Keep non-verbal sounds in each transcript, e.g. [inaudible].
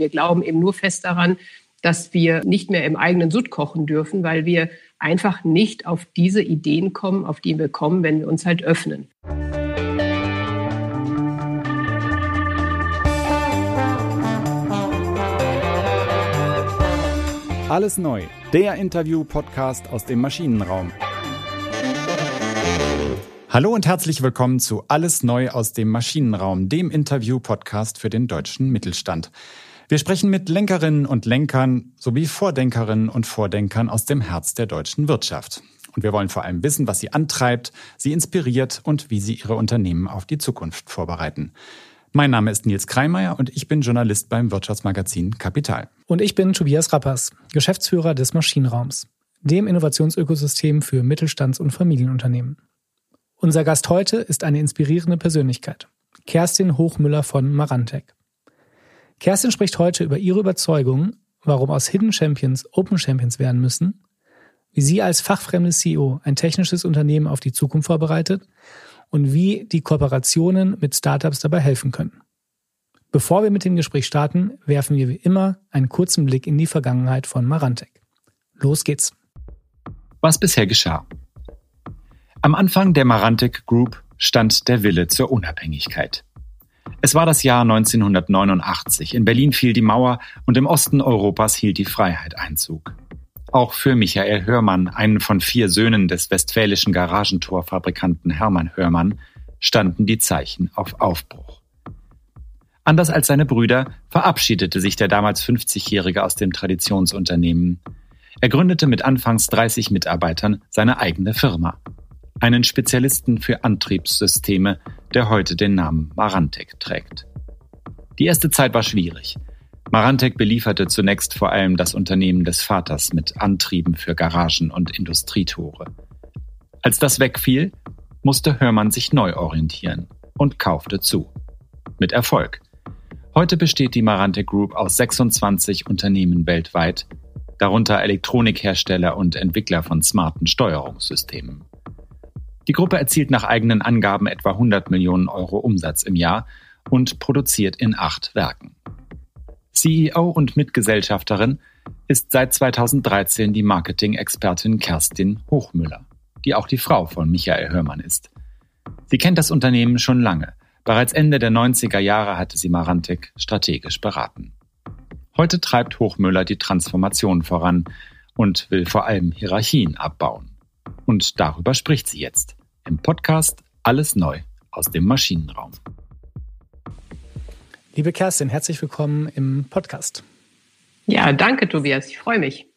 Wir glauben eben nur fest daran, dass wir nicht mehr im eigenen Sud kochen dürfen, weil wir einfach nicht auf diese Ideen kommen, auf die wir kommen, wenn wir uns halt öffnen. Alles neu, der Interview-Podcast aus dem Maschinenraum. Hallo und herzlich willkommen zu Alles neu aus dem Maschinenraum, dem Interview-Podcast für den deutschen Mittelstand. Wir sprechen mit Lenkerinnen und Lenkern sowie Vordenkerinnen und Vordenkern aus dem Herz der deutschen Wirtschaft. Und wir wollen vor allem wissen, was sie antreibt, sie inspiriert und wie sie ihre Unternehmen auf die Zukunft vorbereiten. Mein Name ist Nils Kreimeier und ich bin Journalist beim Wirtschaftsmagazin Kapital. Und ich bin Tobias Rappers, Geschäftsführer des Maschinenraums, dem Innovationsökosystem für Mittelstands- und Familienunternehmen. Unser Gast heute ist eine inspirierende Persönlichkeit, Kerstin Hochmüller von Marantec. Kerstin spricht heute über ihre Überzeugung, warum aus Hidden Champions Open Champions werden müssen, wie sie als fachfremde CEO ein technisches Unternehmen auf die Zukunft vorbereitet und wie die Kooperationen mit Startups dabei helfen können. Bevor wir mit dem Gespräch starten, werfen wir wie immer einen kurzen Blick in die Vergangenheit von Marantec. Los geht's. Was bisher geschah. Am Anfang der Marantec Group stand der Wille zur Unabhängigkeit. Es war das Jahr 1989. In Berlin fiel die Mauer und im Osten Europas hielt die Freiheit Einzug. Auch für Michael Hörmann, einen von vier Söhnen des westfälischen Garagentorfabrikanten Hermann Hörmann, standen die Zeichen auf Aufbruch. Anders als seine Brüder verabschiedete sich der damals 50-Jährige aus dem Traditionsunternehmen. Er gründete mit anfangs 30 Mitarbeitern seine eigene Firma einen Spezialisten für Antriebssysteme, der heute den Namen Marantec trägt. Die erste Zeit war schwierig. Marantec belieferte zunächst vor allem das Unternehmen des Vaters mit Antrieben für Garagen und Industrietore. Als das wegfiel, musste Hörmann sich neu orientieren und kaufte zu. Mit Erfolg. Heute besteht die Marantec Group aus 26 Unternehmen weltweit, darunter Elektronikhersteller und Entwickler von smarten Steuerungssystemen. Die Gruppe erzielt nach eigenen Angaben etwa 100 Millionen Euro Umsatz im Jahr und produziert in acht Werken. CEO und Mitgesellschafterin ist seit 2013 die Marketing-Expertin Kerstin Hochmüller, die auch die Frau von Michael Hörmann ist. Sie kennt das Unternehmen schon lange. Bereits Ende der 90er Jahre hatte sie Marantec strategisch beraten. Heute treibt Hochmüller die Transformation voran und will vor allem Hierarchien abbauen. Und darüber spricht sie jetzt im Podcast Alles neu aus dem Maschinenraum. Liebe Kerstin, herzlich willkommen im Podcast. Ja, danke Tobias, ich freue mich.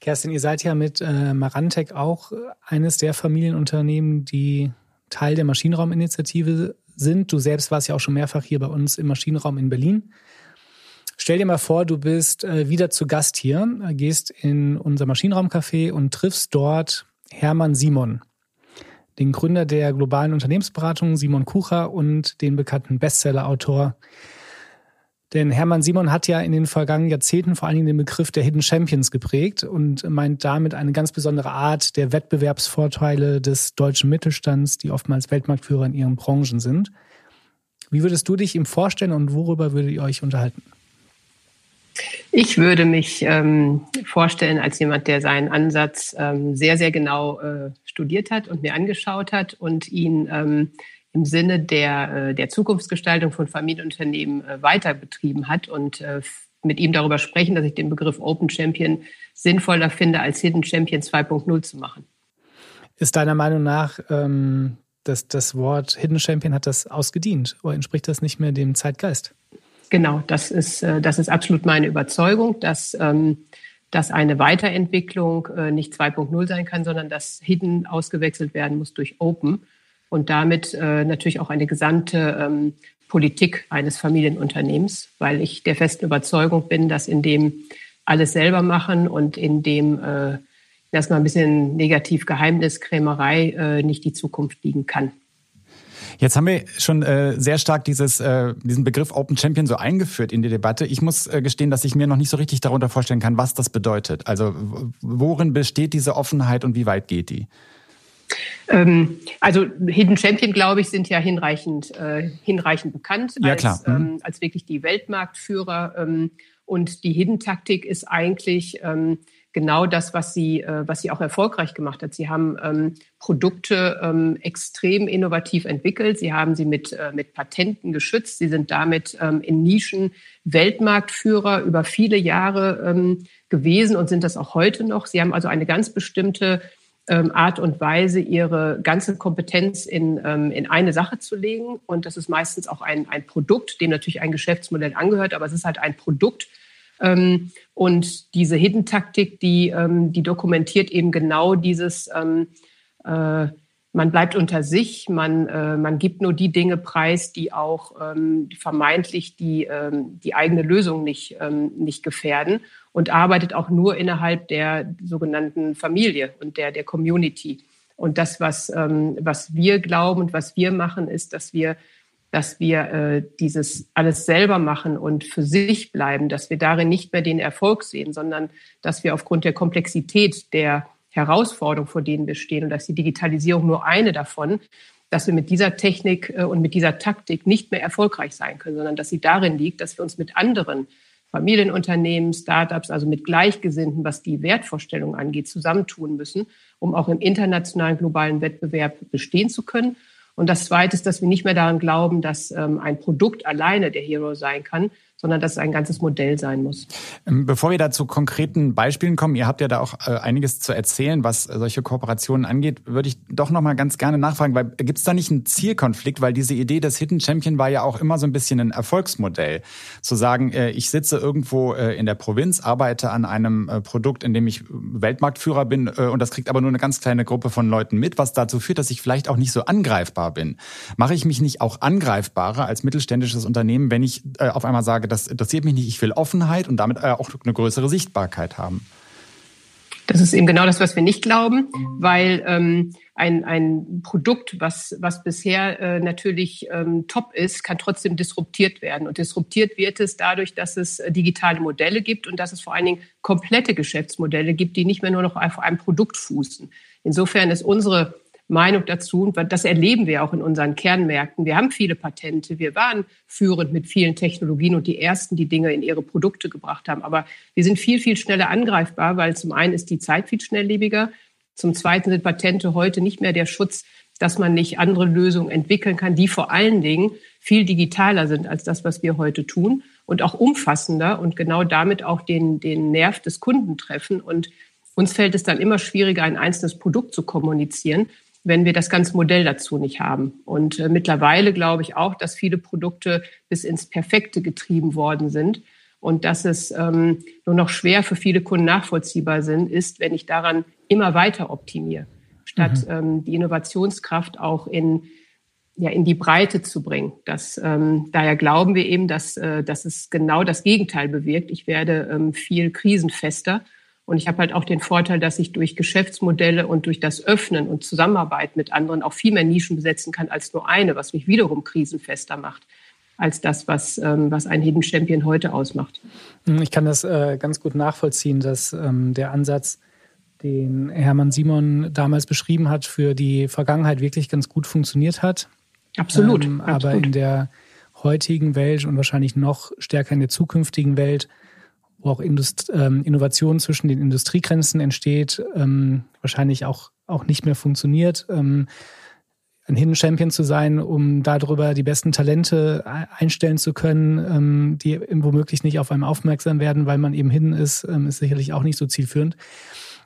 Kerstin, ihr seid ja mit äh, Marantec auch eines der Familienunternehmen, die Teil der Maschinenrauminitiative sind. Du selbst warst ja auch schon mehrfach hier bei uns im Maschinenraum in Berlin. Stell dir mal vor, du bist äh, wieder zu Gast hier, gehst in unser Maschinenraumcafé und triffst dort Hermann Simon den Gründer der globalen Unternehmensberatung Simon Kucher und den bekannten Bestseller-Autor. Denn Hermann Simon hat ja in den vergangenen Jahrzehnten vor allen Dingen den Begriff der Hidden Champions geprägt und meint damit eine ganz besondere Art der Wettbewerbsvorteile des deutschen Mittelstands, die oftmals Weltmarktführer in ihren Branchen sind. Wie würdest du dich ihm vorstellen und worüber würdet ihr euch unterhalten? Ich würde mich ähm, vorstellen als jemand, der seinen Ansatz ähm, sehr, sehr genau äh, studiert hat und mir angeschaut hat und ihn ähm, im Sinne der, äh, der Zukunftsgestaltung von Familienunternehmen äh, weiter betrieben hat und äh, mit ihm darüber sprechen, dass ich den Begriff Open Champion sinnvoller finde, als Hidden Champion 2.0 zu machen. Ist deiner Meinung nach ähm, das, das Wort Hidden Champion hat das ausgedient oder entspricht das nicht mehr dem Zeitgeist? Genau, das ist, äh, das ist absolut meine Überzeugung, dass, ähm, dass eine Weiterentwicklung äh, nicht 2.0 sein kann, sondern dass Hidden ausgewechselt werden muss durch Open und damit äh, natürlich auch eine gesamte ähm, Politik eines Familienunternehmens, weil ich der festen Überzeugung bin, dass in dem alles selber machen und in dem erstmal ein bisschen negativ Geheimniskrämerei nicht die Zukunft liegen kann. Jetzt haben wir schon äh, sehr stark dieses, äh, diesen Begriff Open Champion so eingeführt in die Debatte. Ich muss äh, gestehen, dass ich mir noch nicht so richtig darunter vorstellen kann, was das bedeutet. Also worin besteht diese Offenheit und wie weit geht die? Ähm, also Hidden Champion, glaube ich, sind ja hinreichend, äh, hinreichend bekannt ja, als. Mhm. Ähm, als wirklich die Weltmarktführer. Ähm, und die Hidden-Taktik ist eigentlich ähm, genau das, was sie, äh, was sie auch erfolgreich gemacht hat. Sie haben ähm, Produkte ähm, extrem innovativ entwickelt. Sie haben sie mit, äh, mit Patenten geschützt. Sie sind damit ähm, in Nischen Weltmarktführer über viele Jahre ähm, gewesen und sind das auch heute noch. Sie haben also eine ganz bestimmte ähm, Art und Weise, ihre ganze Kompetenz in, ähm, in eine Sache zu legen. Und das ist meistens auch ein, ein Produkt, dem natürlich ein Geschäftsmodell angehört, aber es ist halt ein Produkt, und diese Hidden-Taktik, die, ähm, die dokumentiert eben genau dieses, ähm, äh, man bleibt unter sich, man, äh, man gibt nur die Dinge preis, die auch ähm, vermeintlich die, ähm, die eigene Lösung nicht, ähm, nicht gefährden und arbeitet auch nur innerhalb der sogenannten Familie und der, der Community. Und das, was, ähm, was wir glauben und was wir machen, ist, dass wir dass wir äh, dieses alles selber machen und für sich bleiben, dass wir darin nicht mehr den Erfolg sehen, sondern dass wir aufgrund der Komplexität der Herausforderungen, vor denen wir stehen, und dass die Digitalisierung nur eine davon, dass wir mit dieser Technik äh, und mit dieser Taktik nicht mehr erfolgreich sein können, sondern dass sie darin liegt, dass wir uns mit anderen Familienunternehmen, Startups, also mit Gleichgesinnten, was die Wertvorstellung angeht, zusammentun müssen, um auch im internationalen globalen Wettbewerb bestehen zu können und das Zweite ist, dass wir nicht mehr daran glauben, dass ähm, ein Produkt alleine der Hero sein kann, sondern dass es ein ganzes Modell sein muss. Ähm, bevor wir da zu konkreten Beispielen kommen, ihr habt ja da auch äh, einiges zu erzählen, was solche Kooperationen angeht, würde ich doch noch mal ganz gerne nachfragen, weil gibt es da nicht einen Zielkonflikt, weil diese Idee des Hidden Champion war ja auch immer so ein bisschen ein Erfolgsmodell, zu sagen, äh, ich sitze irgendwo äh, in der Provinz, arbeite an einem Produkt, in dem ich Weltmarktführer bin und das kriegt aber nur eine ganz kleine Gruppe von Leuten mit, was dazu führt, dass ich vielleicht auch nicht so angreifbar bin. Mache ich mich nicht auch angreifbarer als mittelständisches Unternehmen, wenn ich auf einmal sage, sage, das interessiert mich nicht, ich will Offenheit und damit äh, auch eine größere Sichtbarkeit haben. Das ist eben genau das, was wir nicht glauben, weil ähm, ein, ein Produkt, was, was bisher äh, natürlich ähm, top ist, kann trotzdem disruptiert werden. Und disruptiert wird es dadurch, dass es äh, digitale Modelle gibt und dass es vor allen Dingen komplette Geschäftsmodelle gibt, die nicht mehr nur noch auf einem Produkt fußen. Insofern ist unsere Meinung dazu. Und das erleben wir auch in unseren Kernmärkten. Wir haben viele Patente. Wir waren führend mit vielen Technologien und die ersten, die Dinge in ihre Produkte gebracht haben. Aber wir sind viel, viel schneller angreifbar, weil zum einen ist die Zeit viel schnelllebiger. Zum zweiten sind Patente heute nicht mehr der Schutz, dass man nicht andere Lösungen entwickeln kann, die vor allen Dingen viel digitaler sind als das, was wir heute tun und auch umfassender und genau damit auch den, den Nerv des Kunden treffen. Und uns fällt es dann immer schwieriger, ein einzelnes Produkt zu kommunizieren, wenn wir das ganze Modell dazu nicht haben. Und äh, mittlerweile glaube ich auch, dass viele Produkte bis ins Perfekte getrieben worden sind und dass es ähm, nur noch schwer für viele Kunden nachvollziehbar sind, ist, wenn ich daran immer weiter optimiere, statt mhm. ähm, die Innovationskraft auch in ja, in die Breite zu bringen. Das, ähm, daher glauben wir eben, dass, äh, dass es genau das Gegenteil bewirkt. Ich werde ähm, viel krisenfester und ich habe halt auch den Vorteil, dass ich durch Geschäftsmodelle und durch das Öffnen und Zusammenarbeit mit anderen auch viel mehr Nischen besetzen kann als nur eine, was mich wiederum krisenfester macht als das, was, ähm, was ein Hidden Champion heute ausmacht. Hm, ich kann das äh, ganz gut nachvollziehen, dass ähm, der Ansatz, den Hermann Simon damals beschrieben hat, für die Vergangenheit wirklich ganz gut funktioniert hat. Absolut. Ähm, absolut. Aber in der heutigen Welt und wahrscheinlich noch stärker in der zukünftigen Welt wo auch Indust ähm, Innovation zwischen den Industriegrenzen entsteht, ähm, wahrscheinlich auch, auch nicht mehr funktioniert. Ähm, ein Hidden Champion zu sein, um darüber die besten Talente einstellen zu können, ähm, die womöglich nicht auf einem aufmerksam werden, weil man eben hidden ist, ähm, ist sicherlich auch nicht so zielführend.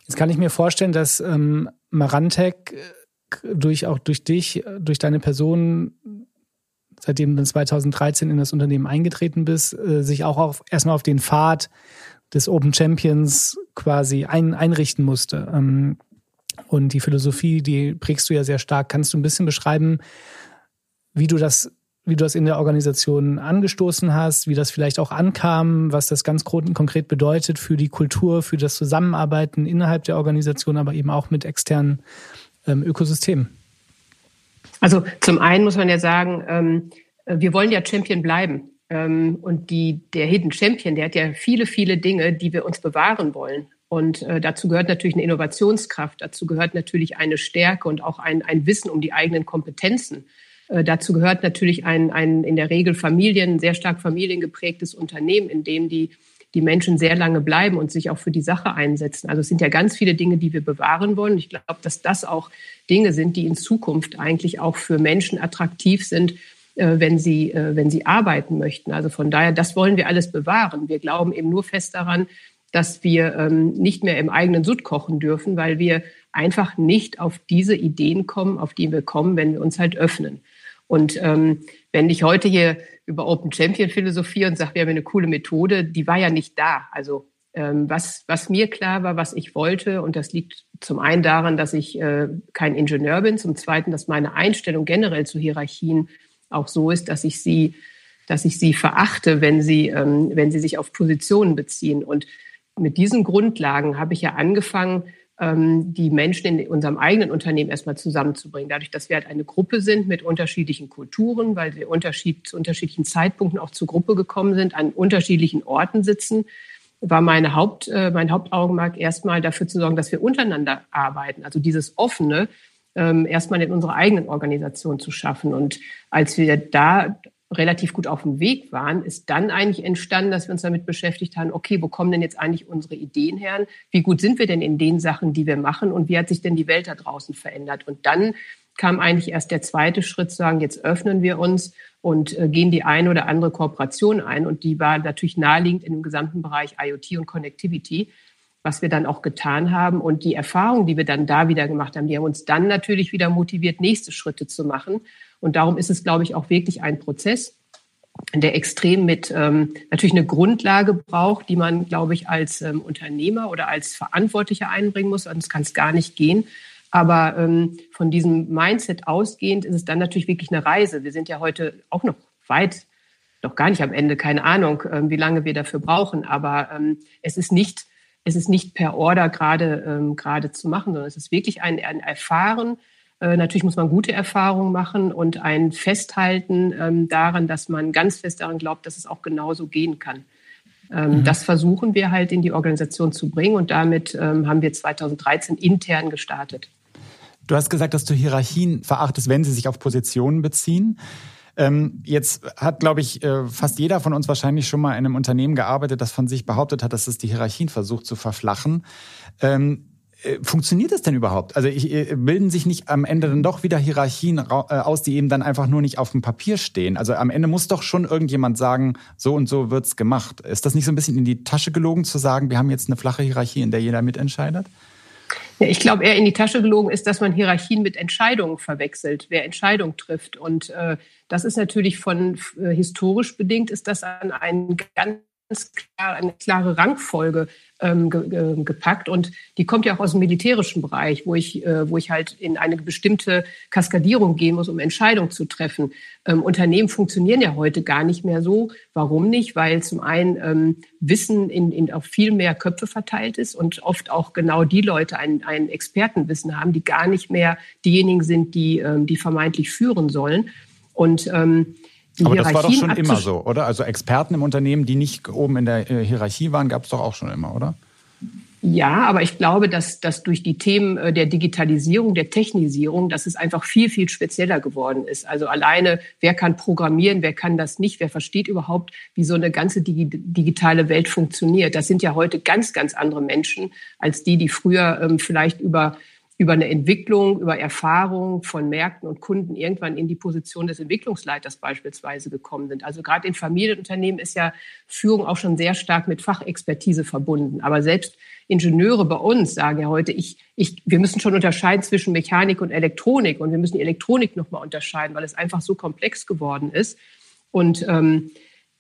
Jetzt kann ich mir vorstellen, dass ähm, Marantec äh, durch auch durch dich, durch deine Person seitdem du 2013 in das Unternehmen eingetreten bist, äh, sich auch auf, erstmal auf den Pfad des Open Champions quasi ein, einrichten musste. Ähm, und die Philosophie, die prägst du ja sehr stark. Kannst du ein bisschen beschreiben, wie du das, wie du das in der Organisation angestoßen hast, wie das vielleicht auch ankam, was das ganz konkret bedeutet für die Kultur, für das Zusammenarbeiten innerhalb der Organisation, aber eben auch mit externen ähm, Ökosystemen? Also zum einen muss man ja sagen, ähm, wir wollen ja Champion bleiben. Ähm, und die, der Hidden Champion, der hat ja viele, viele Dinge, die wir uns bewahren wollen. Und äh, dazu gehört natürlich eine Innovationskraft, dazu gehört natürlich eine Stärke und auch ein, ein Wissen um die eigenen Kompetenzen. Äh, dazu gehört natürlich ein, ein in der Regel Familien, sehr stark familiengeprägtes Unternehmen, in dem die, die Menschen sehr lange bleiben und sich auch für die Sache einsetzen. Also es sind ja ganz viele Dinge, die wir bewahren wollen. Ich glaube, dass das auch Dinge sind, die in Zukunft eigentlich auch für Menschen attraktiv sind, äh, wenn sie, äh, wenn sie arbeiten möchten. Also von daher, das wollen wir alles bewahren. Wir glauben eben nur fest daran, dass wir ähm, nicht mehr im eigenen Sud kochen dürfen, weil wir einfach nicht auf diese Ideen kommen, auf die wir kommen, wenn wir uns halt öffnen. Und ähm, wenn ich heute hier über Open Champion philosophiere und sage, wir haben eine coole Methode, die war ja nicht da. Also ähm, was, was mir klar war, was ich wollte, und das liegt zum einen daran, dass ich äh, kein Ingenieur bin, zum zweiten, dass meine Einstellung generell zu Hierarchien auch so ist, dass ich sie, dass ich sie verachte, wenn sie, ähm, wenn sie sich auf Positionen beziehen. Und mit diesen Grundlagen habe ich ja angefangen, die Menschen in unserem eigenen Unternehmen erstmal zusammenzubringen. Dadurch, dass wir halt eine Gruppe sind mit unterschiedlichen Kulturen, weil wir Unterschied, zu unterschiedlichen Zeitpunkten auch zur Gruppe gekommen sind, an unterschiedlichen Orten sitzen, war meine Haupt, äh, mein Hauptaugenmerk erstmal dafür zu sorgen, dass wir untereinander arbeiten. Also dieses offene ähm, erstmal in unserer eigenen Organisation zu schaffen. Und als wir da relativ gut auf dem Weg waren, ist dann eigentlich entstanden, dass wir uns damit beschäftigt haben, okay, wo kommen denn jetzt eigentlich unsere Ideen her? Wie gut sind wir denn in den Sachen, die wir machen? Und wie hat sich denn die Welt da draußen verändert? Und dann kam eigentlich erst der zweite Schritt, zu sagen, jetzt öffnen wir uns und äh, gehen die eine oder andere Kooperation ein. Und die war natürlich naheliegend in dem gesamten Bereich IoT und Connectivity, was wir dann auch getan haben. Und die Erfahrungen, die wir dann da wieder gemacht haben, die haben uns dann natürlich wieder motiviert, nächste Schritte zu machen. Und darum ist es, glaube ich, auch wirklich ein Prozess, der extrem mit ähm, natürlich eine Grundlage braucht, die man, glaube ich, als ähm, Unternehmer oder als Verantwortlicher einbringen muss. Sonst kann es gar nicht gehen. Aber ähm, von diesem Mindset ausgehend ist es dann natürlich wirklich eine Reise. Wir sind ja heute auch noch weit, noch gar nicht am Ende, keine Ahnung, ähm, wie lange wir dafür brauchen. Aber ähm, es ist nicht, es ist nicht per Order gerade ähm, gerade zu machen, sondern es ist wirklich ein, ein Erfahren, äh, natürlich muss man gute Erfahrungen machen und ein Festhalten ähm, daran, dass man ganz fest daran glaubt, dass es auch genauso gehen kann. Ähm, mhm. Das versuchen wir halt in die Organisation zu bringen und damit ähm, haben wir 2013 intern gestartet. Du hast gesagt, dass du Hierarchien verachtest, wenn sie sich auf Positionen beziehen. Ähm, jetzt hat, glaube ich, äh, fast jeder von uns wahrscheinlich schon mal in einem Unternehmen gearbeitet, das von sich behauptet hat, dass es die Hierarchien versucht zu verflachen. Ähm, äh, funktioniert das denn überhaupt? Also ich, äh, bilden sich nicht am Ende dann doch wieder Hierarchien äh, aus, die eben dann einfach nur nicht auf dem Papier stehen? Also am Ende muss doch schon irgendjemand sagen, so und so wird's gemacht. Ist das nicht so ein bisschen in die Tasche gelogen zu sagen, wir haben jetzt eine flache Hierarchie, in der jeder mitentscheidet? Ich glaube, eher in die Tasche gelogen ist, dass man Hierarchien mit Entscheidungen verwechselt, wer Entscheidungen trifft. Und äh, das ist natürlich von äh, historisch bedingt, ist das an einen ganz klar, eine klare Rangfolge ähm, ge, ge, gepackt. Und die kommt ja auch aus dem militärischen Bereich, wo ich, äh, wo ich halt in eine bestimmte Kaskadierung gehen muss, um Entscheidungen zu treffen. Ähm, Unternehmen funktionieren ja heute gar nicht mehr so. Warum nicht? Weil zum einen ähm, Wissen in, in auf viel mehr Köpfe verteilt ist und oft auch genau die Leute ein, ein Expertenwissen haben, die gar nicht mehr diejenigen sind, die, ähm, die vermeintlich führen sollen. Und ähm, aber das war doch schon immer so, oder? Also Experten im Unternehmen, die nicht oben in der äh, Hierarchie waren, gab es doch auch schon immer, oder? Ja, aber ich glaube, dass, dass durch die Themen äh, der Digitalisierung, der Technisierung, dass es einfach viel, viel spezieller geworden ist. Also alleine, wer kann programmieren, wer kann das nicht, wer versteht überhaupt, wie so eine ganze digitale Welt funktioniert. Das sind ja heute ganz, ganz andere Menschen als die, die früher ähm, vielleicht über über eine Entwicklung, über Erfahrung von Märkten und Kunden irgendwann in die Position des Entwicklungsleiters beispielsweise gekommen sind. Also gerade in Familienunternehmen ist ja Führung auch schon sehr stark mit Fachexpertise verbunden. Aber selbst Ingenieure bei uns sagen ja heute, ich, ich, wir müssen schon unterscheiden zwischen Mechanik und Elektronik und wir müssen die Elektronik nochmal unterscheiden, weil es einfach so komplex geworden ist. Und ähm,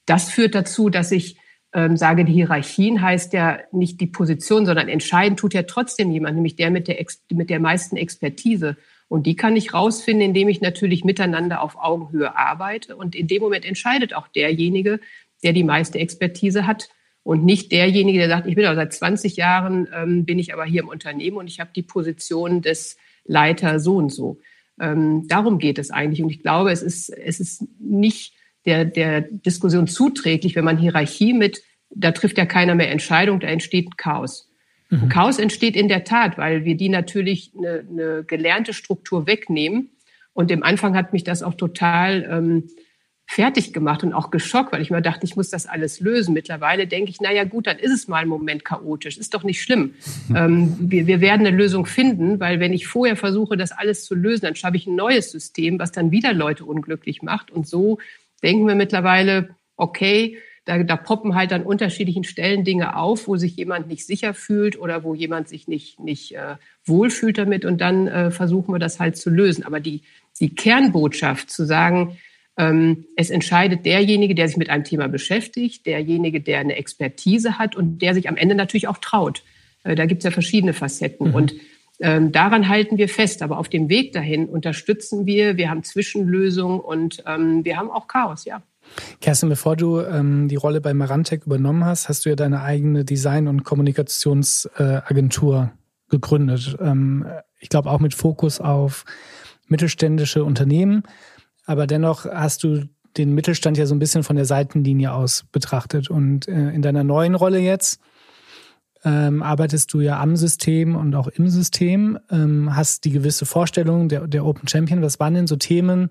das führt dazu, dass ich ähm, sage, die Hierarchien heißt ja nicht die Position, sondern entscheiden tut ja trotzdem jemand, nämlich der mit der, Ex mit der meisten Expertise. Und die kann ich rausfinden, indem ich natürlich miteinander auf Augenhöhe arbeite. Und in dem Moment entscheidet auch derjenige, der die meiste Expertise hat und nicht derjenige, der sagt, ich bin aber seit 20 Jahren, ähm, bin ich aber hier im Unternehmen und ich habe die Position des Leiter so und so. Ähm, darum geht es eigentlich. Und ich glaube, es ist, es ist nicht der, der Diskussion zuträglich, wenn man Hierarchie mit, da trifft ja keiner mehr Entscheidung, da entsteht Chaos. Mhm. Chaos entsteht in der Tat, weil wir die natürlich eine, eine gelernte Struktur wegnehmen. Und im Anfang hat mich das auch total ähm, fertig gemacht und auch geschockt, weil ich mir dachte, ich muss das alles lösen. Mittlerweile denke ich, na ja, gut, dann ist es mal ein Moment chaotisch. Ist doch nicht schlimm. [laughs] Ähm, wir, wir werden eine Lösung finden, weil wenn ich vorher versuche, das alles zu lösen, dann schaffe ich ein neues System, was dann wieder Leute unglücklich macht. Und so denken wir mittlerweile, okay, da, da poppen halt an unterschiedlichen Stellen Dinge auf, wo sich jemand nicht sicher fühlt oder wo jemand sich nicht, nicht äh, wohlfühlt damit. Und dann äh, versuchen wir das halt zu lösen. Aber die, die Kernbotschaft zu sagen, ähm, es entscheidet derjenige, der sich mit einem Thema beschäftigt, derjenige, der eine Expertise hat und der sich am Ende natürlich auch traut. Äh, da gibt es ja verschiedene Facetten. Mhm. Und ähm, daran halten wir fest. Aber auf dem Weg dahin unterstützen wir. Wir haben Zwischenlösungen und ähm, wir haben auch Chaos, ja. Kerstin, bevor du ähm, die Rolle bei Marantec übernommen hast, hast du ja deine eigene Design- und Kommunikationsagentur äh, gegründet. Ähm, ich glaube auch mit Fokus auf mittelständische Unternehmen. Aber dennoch hast du den Mittelstand ja so ein bisschen von der Seitenlinie aus betrachtet. Und äh, in deiner neuen Rolle jetzt ähm, arbeitest du ja am System und auch im System, ähm, hast die gewisse Vorstellung der, der Open Champion. Was waren denn so Themen,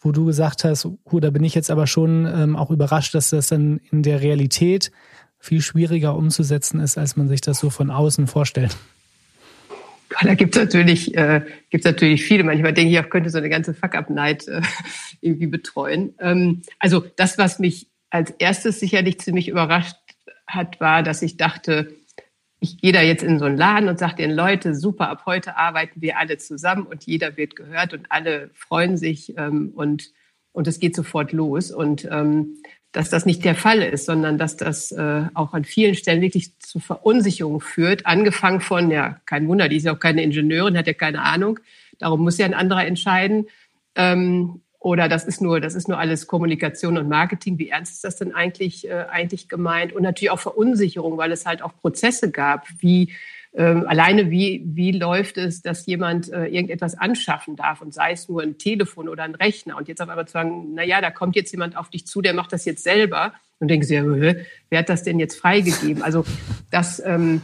wo du gesagt hast, oh, da bin ich jetzt aber schon ähm, auch überrascht, dass das dann in der Realität viel schwieriger umzusetzen ist, als man sich das so von außen vorstellt? Da gibt es natürlich, äh, gibt's natürlich viele. Manchmal denke ich auch, könnte so eine ganze Fuck-Up-Night äh, [laughs] irgendwie betreuen. Ähm, also das, was mich als erstes sicherlich ziemlich überrascht hat, war, dass ich dachte, ich gehe da jetzt in so einen Laden und sage den Leute, super, ab heute arbeiten wir alle zusammen und jeder wird gehört und alle freuen sich ähm, und, und es geht sofort los. Und ähm, dass das nicht der Fall ist, sondern dass das äh, auch an vielen Stellen wirklich zu Verunsicherung führt. Angefangen von, ja, kein Wunder, die ist ja auch keine Ingenieurin, hat ja keine Ahnung. Darum muss ja ein anderer entscheiden. Ähm, oder das ist nur, das ist nur alles Kommunikation und Marketing. Wie ernst ist das denn eigentlich, äh, eigentlich gemeint? Und natürlich auch Verunsicherung, weil es halt auch Prozesse gab, wie ähm, alleine wie, wie läuft es, dass jemand äh, irgendetwas anschaffen darf und sei es nur ein Telefon oder ein Rechner und jetzt auf einmal zu sagen, na ja, da kommt jetzt jemand auf dich zu, der macht das jetzt selber und denken sie, ja, wer hat das denn jetzt freigegeben? Also das, ähm,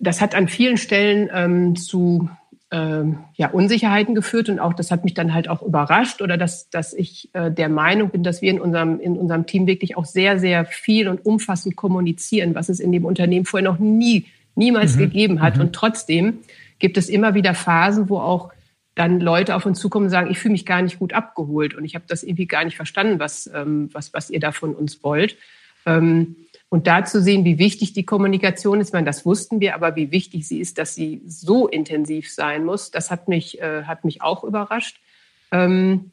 das hat an vielen Stellen ähm, zu ähm, ja, Unsicherheiten geführt und auch das hat mich dann halt auch überrascht oder dass, dass ich äh, der Meinung bin, dass wir in unserem, in unserem Team wirklich auch sehr, sehr viel und umfassend kommunizieren, was es in dem Unternehmen vorher noch nie niemals mhm. gegeben hat. Mhm. Und trotzdem gibt es immer wieder Phasen, wo auch dann Leute auf uns zukommen und sagen, ich fühle mich gar nicht gut abgeholt und ich habe das irgendwie gar nicht verstanden, was, ähm, was, was ihr da von uns wollt. Ähm, und da zu sehen, wie wichtig die Kommunikation ist, ich meine, das wussten wir, aber wie wichtig sie ist, dass sie so intensiv sein muss, das hat mich, äh, hat mich auch überrascht. Ähm,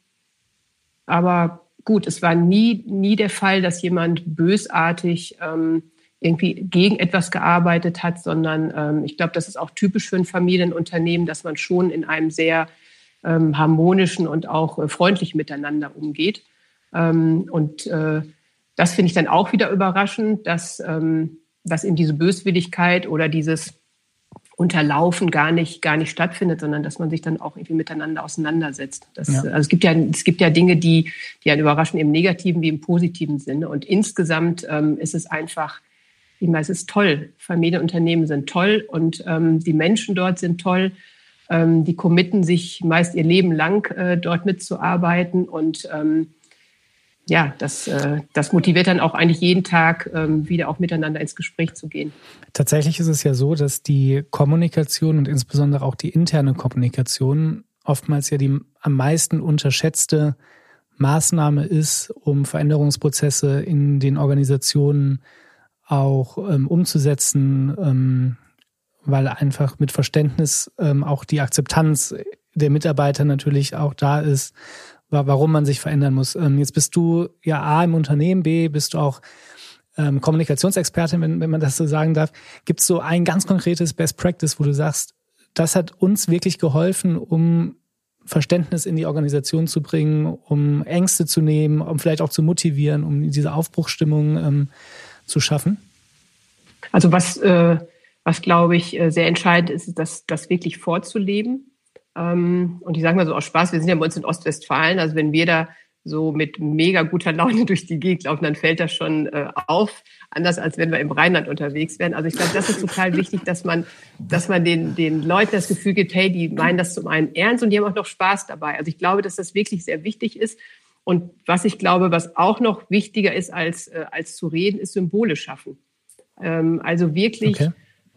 aber gut, es war nie, nie der Fall, dass jemand bösartig ähm, irgendwie gegen etwas gearbeitet hat, sondern ähm, ich glaube, das ist auch typisch für ein Familienunternehmen, dass man schon in einem sehr ähm, harmonischen und auch äh, freundlichen Miteinander umgeht. Ähm, und äh, das finde ich dann auch wieder überraschend, dass, ähm, dass eben diese Böswilligkeit oder dieses Unterlaufen gar nicht, gar nicht stattfindet, sondern dass man sich dann auch irgendwie miteinander auseinandersetzt. Das, ja. Also es gibt ja, es gibt ja Dinge, die, die einen überraschen im negativen wie im positiven Sinne. Und insgesamt ähm, ist es einfach ich meine, es ist toll. Familienunternehmen sind toll und ähm, die Menschen dort sind toll. Ähm, die committen sich meist ihr Leben lang, äh, dort mitzuarbeiten. Und ähm, ja, das, äh, das motiviert dann auch eigentlich jeden Tag ähm, wieder auch miteinander ins Gespräch zu gehen. Tatsächlich ist es ja so, dass die Kommunikation und insbesondere auch die interne Kommunikation oftmals ja die am meisten unterschätzte Maßnahme ist, um Veränderungsprozesse in den Organisationen auch ähm, umzusetzen, ähm, weil einfach mit Verständnis ähm, auch die Akzeptanz der Mitarbeiter natürlich auch da ist, warum man sich verändern muss. Ähm, jetzt bist du ja A im Unternehmen, B bist du auch ähm, Kommunikationsexpertin, wenn, wenn man das so sagen darf. Gibt es so ein ganz konkretes Best Practice, wo du sagst, das hat uns wirklich geholfen, um Verständnis in die Organisation zu bringen, um Ängste zu nehmen, um vielleicht auch zu motivieren, um diese Aufbruchstimmung ähm, zu schaffen? Also was, äh, was glaube ich äh, sehr entscheidend ist, das, das wirklich vorzuleben. Ähm, und ich sage mal so aus Spaß, wir sind ja bei uns in Ostwestfalen, also wenn wir da so mit mega guter Laune [laughs] durch die Gegend laufen, dann fällt das schon äh, auf. Anders als wenn wir im Rheinland unterwegs wären. Also ich glaube, das ist total wichtig, dass man, dass man den, den Leuten das Gefühl gibt, hey, die meinen das zum einen ernst und die haben auch noch Spaß dabei. Also ich glaube, dass das wirklich sehr wichtig ist. Und was ich glaube, was auch noch wichtiger ist als, äh, als zu reden, ist Symbole schaffen. Ähm, also wirklich okay.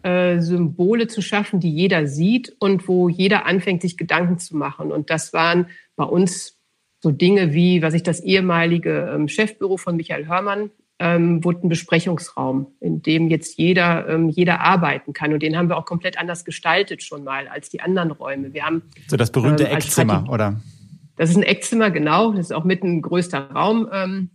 Äh, Symbole zu schaffen, die jeder sieht und wo jeder anfängt, sich Gedanken zu machen. Und das waren bei uns so Dinge wie, was ich das ehemalige ähm, Chefbüro von Michael Hörmann ähm, wurde ein Besprechungsraum, in dem jetzt jeder, ähm, jeder arbeiten kann. Und den haben wir auch komplett anders gestaltet schon mal als die anderen Räume. Wir haben so das berühmte ähm, Eckzimmer, oder? Das ist ein Eckzimmer, genau. Das ist auch mit ein größter Raum. Ähm,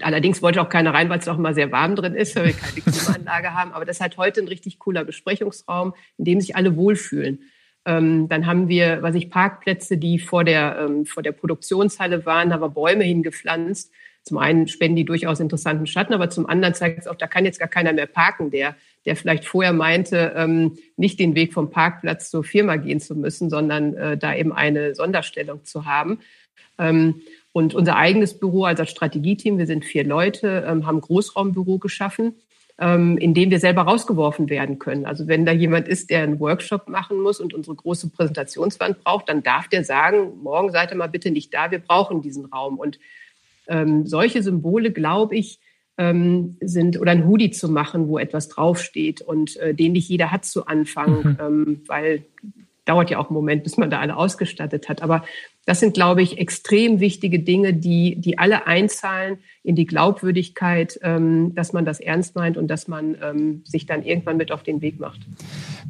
allerdings wollte auch keiner rein, weil es auch immer sehr warm drin ist, weil wir keine Klimaanlage haben. Aber das ist halt heute ein richtig cooler Besprechungsraum, in dem sich alle wohlfühlen. Ähm, dann haben wir, was ich Parkplätze, die vor der, ähm, vor der Produktionshalle waren, haben wir Bäume hingepflanzt. Zum einen spenden die durchaus interessanten Schatten, aber zum anderen zeigt es auch, da kann jetzt gar keiner mehr parken, der, der vielleicht vorher meinte, ähm, nicht den Weg vom Parkplatz zur Firma gehen zu müssen, sondern äh, da eben eine Sonderstellung zu haben. Ähm, und unser eigenes Büro, also das Strategieteam, wir sind vier Leute, ähm, haben Großraumbüro geschaffen ähm, in dem wir selber rausgeworfen werden können. Also wenn da jemand ist, der einen Workshop machen muss und unsere große Präsentationswand braucht, dann darf der sagen, morgen seid ihr mal bitte nicht da, wir brauchen diesen Raum. Und ähm, solche Symbole, glaube ich, ähm, sind oder ein Hoodie zu machen, wo etwas draufsteht und äh, den nicht jeder hat zu Anfang, mhm. ähm, weil dauert ja auch einen Moment, bis man da alle ausgestattet hat. Aber das sind, glaube ich, extrem wichtige Dinge, die, die alle einzahlen in die Glaubwürdigkeit, ähm, dass man das ernst meint und dass man ähm, sich dann irgendwann mit auf den Weg macht.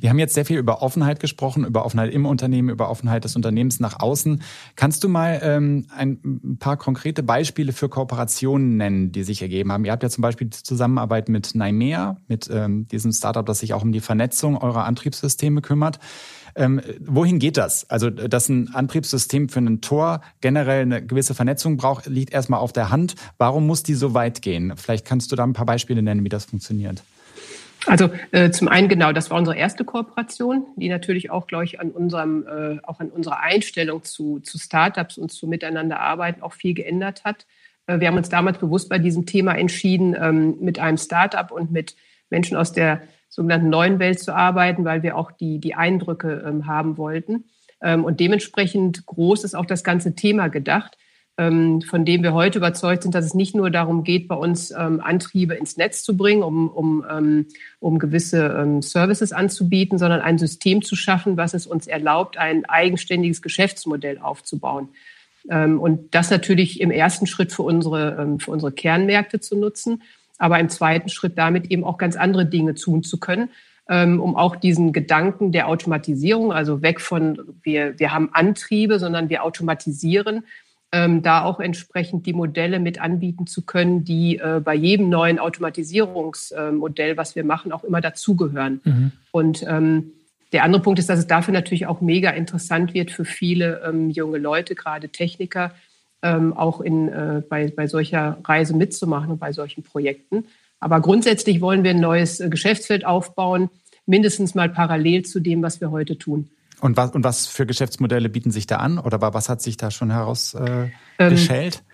Wir haben jetzt sehr viel über Offenheit gesprochen, über Offenheit im Unternehmen, über Offenheit des Unternehmens nach außen. Kannst du mal ähm, ein paar konkrete Beispiele für Kooperationen nennen, die sich ergeben haben? Ihr habt ja zum Beispiel die Zusammenarbeit mit Naimea, mit diesem Startup, das sich auch um die Vernetzung eurer Antriebssysteme kümmert. Ähm, wohin geht das? Also, dass ein Antriebssystem für ein Tor generell eine gewisse Vernetzung braucht, liegt erstmal auf der Hand. Warum muss die so weit gehen? Vielleicht kannst du da ein paar Beispiele nennen, wie das funktioniert. Also äh, zum einen genau, das war unsere erste Kooperation, die natürlich auch, glaube ich, an unserem, äh, auch an unserer Einstellung zu, zu Startups und zu Miteinanderarbeiten auch viel geändert hat. Äh, wir haben uns damals bewusst bei diesem Thema entschieden, ähm, mit einem Startup und mit Menschen aus der sogenannten neuen Welt zu arbeiten, weil wir auch die, die Eindrücke ähm, haben wollten. Ähm, und dementsprechend groß ist auch das ganze Thema gedacht, ähm, von dem wir heute überzeugt sind, dass es nicht nur darum geht, bei uns ähm, Antriebe ins Netz zu bringen, um, um, ähm, um gewisse ähm, Services anzubieten, sondern ein System zu schaffen, was es uns erlaubt, ein eigenständiges Geschäftsmodell aufzubauen. und das natürlich im ersten Schritt für unsere, für unsere Kernmärkte zu nutzen aber im zweiten Schritt damit eben auch ganz andere Dinge tun zu können, ähm, um auch diesen Gedanken der Automatisierung, also weg von wir, wir haben Antriebe, sondern wir automatisieren, ähm, da auch entsprechend die Modelle mit anbieten zu können, die äh, bei jedem neuen Automatisierungsmodell, was wir machen, auch immer dazugehören. Mhm. Und ähm, der andere Punkt ist, dass es dafür natürlich auch mega interessant wird für viele junge Leute, gerade Techniker, ähm, auch in, äh, bei, bei solcher Reise mitzumachen und bei solchen Projekten. Aber grundsätzlich wollen wir ein neues äh, Geschäftsfeld aufbauen, mindestens mal parallel zu dem, was wir heute tun. Und was, und was für Geschäftsmodelle bieten sich da an oder was hat sich da schon herausgeschält? Äh, ähm,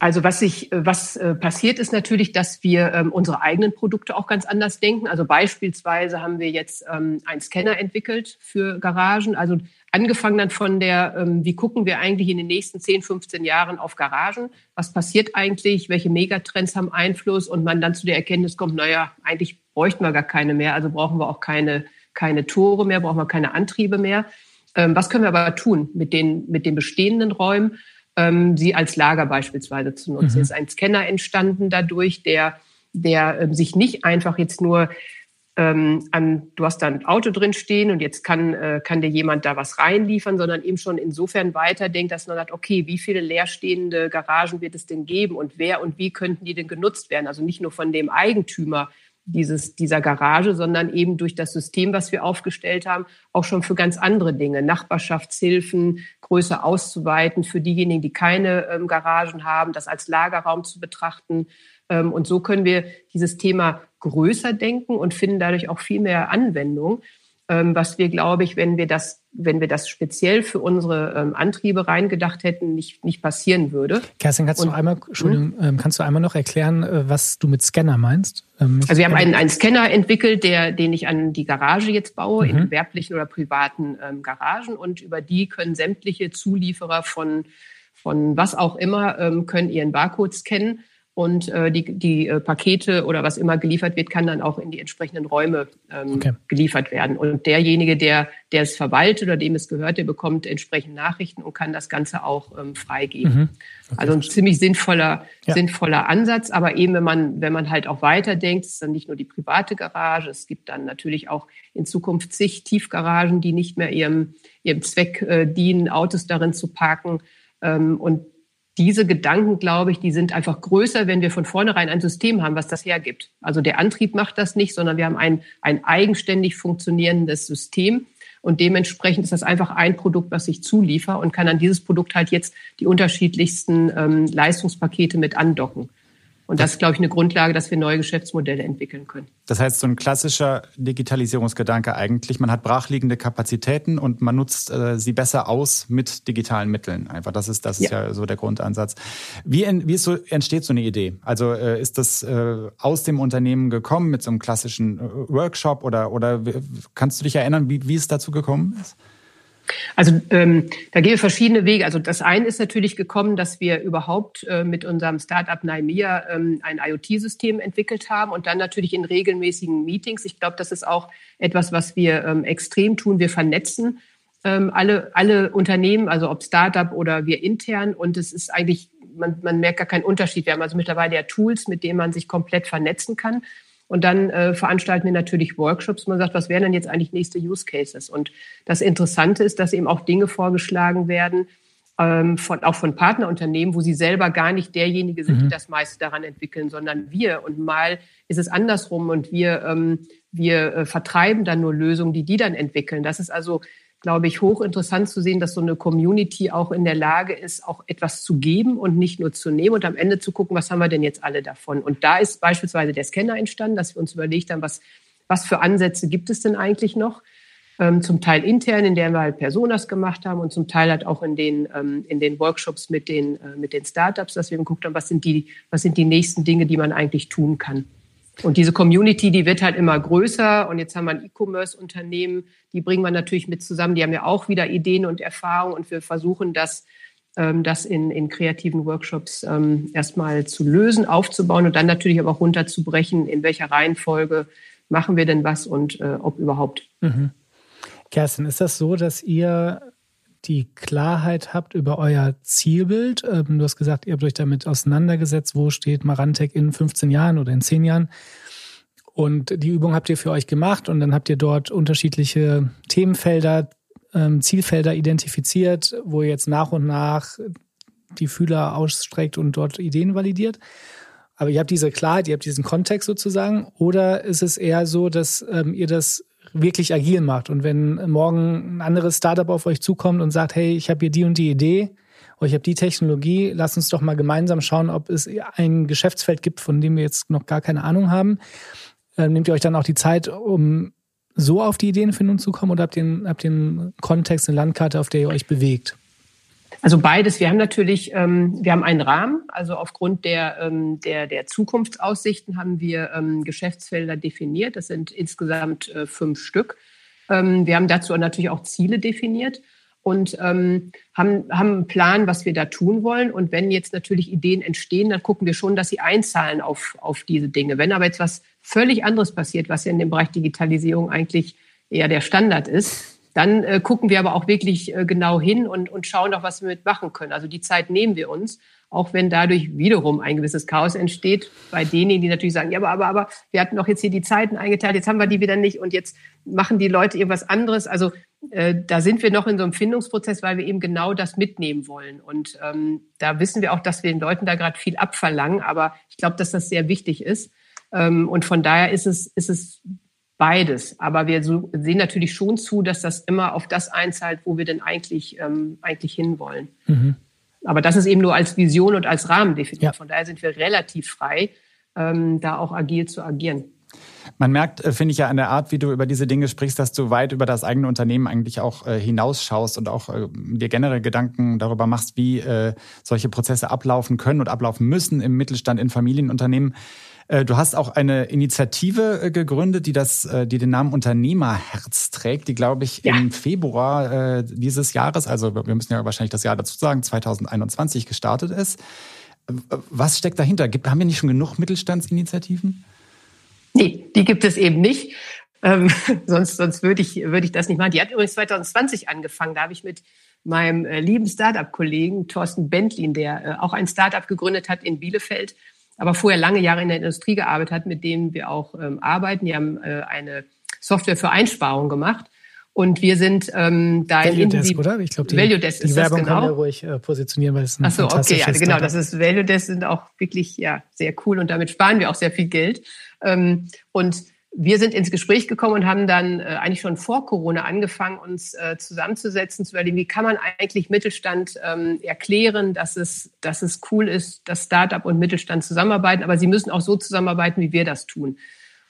also was sich, was äh, passiert ist natürlich, dass wir ähm, unsere eigenen Produkte auch ganz anders denken. Also beispielsweise haben wir jetzt ähm, einen Scanner entwickelt für Garagen. Also angefangen dann von der, ähm, wie gucken wir eigentlich in den nächsten 10, 15 Jahren auf Garagen? Was passiert eigentlich? Welche Megatrends haben Einfluss? Und man dann zu der Erkenntnis kommt, naja, eigentlich bräuchten wir gar keine mehr. Also brauchen wir auch keine, keine Tore mehr, brauchen wir keine Antriebe mehr. Was können wir aber tun mit den, mit den bestehenden Räumen? Ähm, sie als Lager beispielsweise zu nutzen. Mhm. Es ist ein Scanner entstanden dadurch, der, der ähm, sich nicht einfach jetzt nur ähm, an, du hast da ein Auto drin stehen und jetzt kann, äh, kann dir jemand da was reinliefern, sondern eben schon insofern weiterdenkt, dass man sagt, okay, wie viele leerstehende Garagen wird es denn geben und wer und wie könnten die denn genutzt werden? Also nicht nur von dem Eigentümer dieses, dieser Garage, sondern eben durch das System, was wir aufgestellt haben, auch schon für ganz andere Dinge, Nachbarschaftshilfen größer auszuweiten, für diejenigen, die keine ähm, Garagen haben, das als Lagerraum zu betrachten. Ähm, und so können wir dieses Thema größer denken und finden dadurch auch viel mehr Anwendung. Ähm, was wir, glaube ich, wenn wir das, wenn wir das speziell für unsere ähm, Antriebe reingedacht hätten, nicht, nicht passieren würde. Kerstin, kannst Und, du einmal, Entschuldigung, hm? kannst du einmal noch erklären, äh, was du mit Scanner meinst? Ähm, also wir haben einen, einen Scanner entwickelt, der, den ich an die Garage jetzt baue, mhm. in gewerblichen oder privaten ähm, Garagen. Und über die können sämtliche Zulieferer von, von was auch immer, ähm, können ihren Barcode scannen und äh, die, die äh, Pakete oder was immer geliefert wird, kann dann auch in die entsprechenden Räume ähm, okay. geliefert werden. Und derjenige, der, der es verwaltet oder dem es gehört, der bekommt entsprechend Nachrichten und kann das Ganze auch ähm, freigeben. Mhm. Okay. Also ein ziemlich sinnvoller, ja. sinnvoller Ansatz. Aber eben, wenn man, wenn man halt auch weiterdenkt, ist dann nicht nur die private Garage, es gibt dann natürlich auch in Zukunft zig Tiefgaragen, die nicht mehr ihrem, ihrem Zweck äh, dienen, Autos darin zu parken. Ähm, und diese Gedanken, glaube ich, die sind einfach größer, wenn wir von vornherein ein System haben, was das hergibt. Also der Antrieb macht das nicht, sondern wir haben ein, ein eigenständig funktionierendes System. Und dementsprechend ist das einfach ein Produkt, was ich zuliefer und kann an dieses Produkt halt jetzt die unterschiedlichsten ähm, Leistungspakete mit andocken. Und das ist, glaube ich, eine Grundlage, dass wir neue Geschäftsmodelle entwickeln können. Das heißt, so ein klassischer Digitalisierungsgedanke eigentlich, man hat brachliegende Kapazitäten und man nutzt äh, sie besser aus mit digitalen Mitteln. Einfach, das ist, das ist ja, ja so der Grundansatz. Wie, in, wie so, entsteht so eine Idee? Also äh, ist das äh, aus dem Unternehmen gekommen mit so einem klassischen äh, Workshop oder, oder kannst du dich erinnern, wie, wie es dazu gekommen ist? Also ähm, da gehen verschiedene Wege. Also das eine ist natürlich gekommen, dass wir überhaupt äh, mit unserem Startup Naimia ähm, ein IoT-System entwickelt haben und dann natürlich in regelmäßigen Meetings. Ich glaube, das ist auch etwas, was wir ähm, extrem tun. Wir vernetzen ähm, alle, alle Unternehmen, also ob Startup oder wir intern. Und es ist eigentlich, man, man merkt gar keinen Unterschied. Wir haben also mittlerweile ja Tools, mit denen man sich komplett vernetzen kann. Und dann äh, veranstalten wir natürlich Workshops. Man sagt, was wären denn jetzt eigentlich nächste Use Cases? Und das Interessante ist, dass eben auch Dinge vorgeschlagen werden, ähm, von, auch von Partnerunternehmen, wo sie selber gar nicht derjenige sind, mhm. die das meiste daran entwickeln, sondern wir. Und mal ist es andersrum und wir, ähm, wir äh, vertreiben dann nur Lösungen, die die dann entwickeln. Das ist also glaube ich, hochinteressant zu sehen, dass so eine Community auch in der Lage ist, auch etwas zu geben und nicht nur zu nehmen und am Ende zu gucken, was haben wir denn jetzt alle davon. Und da ist beispielsweise der Scanner entstanden, dass wir uns überlegt haben, was, was für Ansätze gibt es denn eigentlich noch? Ähm, zum Teil intern, in der wir halt Personas gemacht haben und zum Teil halt auch in den, ähm, in den Workshops mit den, äh, mit den Startups, dass wir geguckt haben, was sind die, was sind die nächsten Dinge, die man eigentlich tun kann. Und diese Community, die wird halt immer größer. Und jetzt haben wir ein E-Commerce-Unternehmen, die bringen wir natürlich mit zusammen. Die haben ja auch wieder Ideen und Erfahrungen. Und wir versuchen das, ähm, das in, in kreativen Workshops ähm, erstmal zu lösen, aufzubauen und dann natürlich aber auch runterzubrechen, in welcher Reihenfolge machen wir denn was und äh, ob überhaupt. Mhm. Kerstin, ist das so, dass ihr die Klarheit habt über euer Zielbild. Ähm, du hast gesagt, ihr habt euch damit auseinandergesetzt, wo steht Marantec in 15 Jahren oder in 10 Jahren. Und die Übung habt ihr für euch gemacht und dann habt ihr dort unterschiedliche Themenfelder, ähm, Zielfelder identifiziert, wo ihr jetzt nach und nach die Fühler ausstreckt und dort Ideen validiert. Aber ihr habt diese Klarheit, ihr habt diesen Kontext sozusagen. Oder ist es eher so, dass ähm, ihr das wirklich agil macht. Und wenn morgen ein anderes Startup auf euch zukommt und sagt, hey, ich habe hier die und die Idee, oder ich habe die Technologie, lass uns doch mal gemeinsam schauen, ob es ein Geschäftsfeld gibt, von dem wir jetzt noch gar keine Ahnung haben. Ähm, nehmt ihr euch dann auch die Zeit, um so auf die Ideenfindung zu kommen oder habt ihr, einen Kontext, eine Landkarte, auf der ihr euch bewegt? Also beides. Wir haben natürlich, ähm, wir haben einen Rahmen. Also aufgrund der, ähm, der, der Zukunftsaussichten haben wir ähm, Geschäftsfelder definiert. Das sind insgesamt äh, fünf Stück. Ähm, wir haben dazu natürlich auch Ziele definiert und ähm, haben, haben einen Plan, was wir da tun wollen. Und wenn jetzt natürlich Ideen entstehen, dann gucken wir schon, dass sie einzahlen auf, auf diese Dinge. Wenn aber jetzt was völlig anderes passiert, was ja in dem Bereich Digitalisierung eigentlich eher der Standard ist, dann äh, gucken wir aber auch wirklich äh, genau hin und, und schauen auch, was wir mitmachen können. Also die Zeit nehmen wir uns, auch wenn dadurch wiederum ein gewisses Chaos entsteht bei denen, die natürlich sagen, ja, aber, aber, aber wir hatten doch jetzt hier die Zeiten eingeteilt, jetzt haben wir die wieder nicht und jetzt machen die Leute irgendwas anderes. Also äh, da sind wir noch in so einem Findungsprozess, weil wir eben genau das mitnehmen wollen. Und ähm, da wissen wir auch, dass wir den Leuten da gerade viel abverlangen, aber ich glaube, dass das sehr wichtig ist. Ähm, und von daher ist es, ist es beides. Aber wir sehen natürlich schon zu, dass das immer auf das einzahlt, wo wir denn eigentlich, ähm, eigentlich hinwollen. Mhm. Aber das ist eben nur als Vision und als Rahmen definiert. Ja. Von daher sind wir relativ frei, ähm, da auch agil zu agieren. Man merkt, äh, finde ich ja an der Art, wie du über diese Dinge sprichst, dass du weit über das eigene Unternehmen eigentlich auch äh, hinausschaust und auch äh, dir generell Gedanken darüber machst, wie äh, solche Prozesse ablaufen können und ablaufen müssen im Mittelstand, in Familienunternehmen. Äh, du hast auch eine Initiative äh, gegründet, die das, äh, die den Namen Unternehmerherz trägt, die glaube ich ja. im Februar dieses Jahres, also wir müssen ja wahrscheinlich das Jahr dazu sagen, 2021 gestartet ist. Was steckt dahinter? Haben wir nicht schon genug Mittelstandsinitiativen? Nee, die gibt es eben nicht. Ähm, [laughs] sonst sonst würde ich, würde ich das nicht machen. Die hat übrigens 2020 angefangen. Da habe ich mit meinem äh, lieben Startup-Kollegen Thorsten Bentlin, der äh, auch ein Startup gegründet hat in Bielefeld, aber vorher lange Jahre in der Industrie gearbeitet hat, mit dem wir auch ähm, arbeiten. Die haben äh, eine Software für Einsparung gemacht. Und wir sind ähm, da Value in Desk, oder? Ich glaube, die, Value Desk die ist Werbung das genau. können wir ruhig äh, positionieren, weil es ein Ach so, okay, ja, genau. Das ist Value Desk sind auch wirklich ja sehr cool und damit sparen wir auch sehr viel Geld. Ähm, und wir sind ins Gespräch gekommen und haben dann äh, eigentlich schon vor Corona angefangen, uns äh, zusammenzusetzen, zu überlegen, wie kann man eigentlich Mittelstand ähm, erklären, dass es, dass es cool ist, dass Startup und Mittelstand zusammenarbeiten, aber sie müssen auch so zusammenarbeiten, wie wir das tun.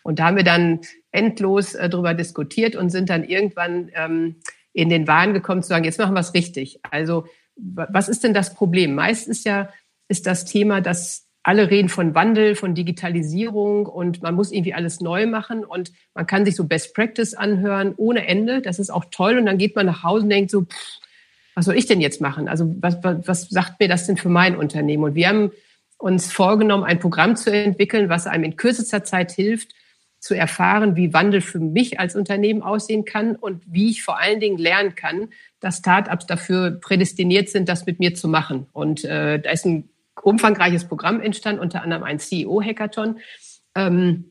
Und da haben wir dann endlos äh, darüber diskutiert und sind dann irgendwann ähm, in den Wahn gekommen zu sagen, jetzt machen wir es richtig. Also was ist denn das Problem? Meist ist ja ist das Thema, dass alle reden von Wandel, von Digitalisierung und man muss irgendwie alles neu machen und man kann sich so Best Practice anhören ohne Ende. Das ist auch toll und dann geht man nach Hause und denkt so, pff, was soll ich denn jetzt machen? Also was, was, was sagt mir das denn für mein Unternehmen? Und wir haben uns vorgenommen, ein Programm zu entwickeln, was einem in kürzester Zeit hilft, zu erfahren, wie Wandel für mich als Unternehmen aussehen kann und wie ich vor allen Dingen lernen kann, dass Startups dafür prädestiniert sind, das mit mir zu machen. Und äh, da ist ein umfangreiches Programm entstanden, unter anderem ein CEO-Hackathon. Ähm,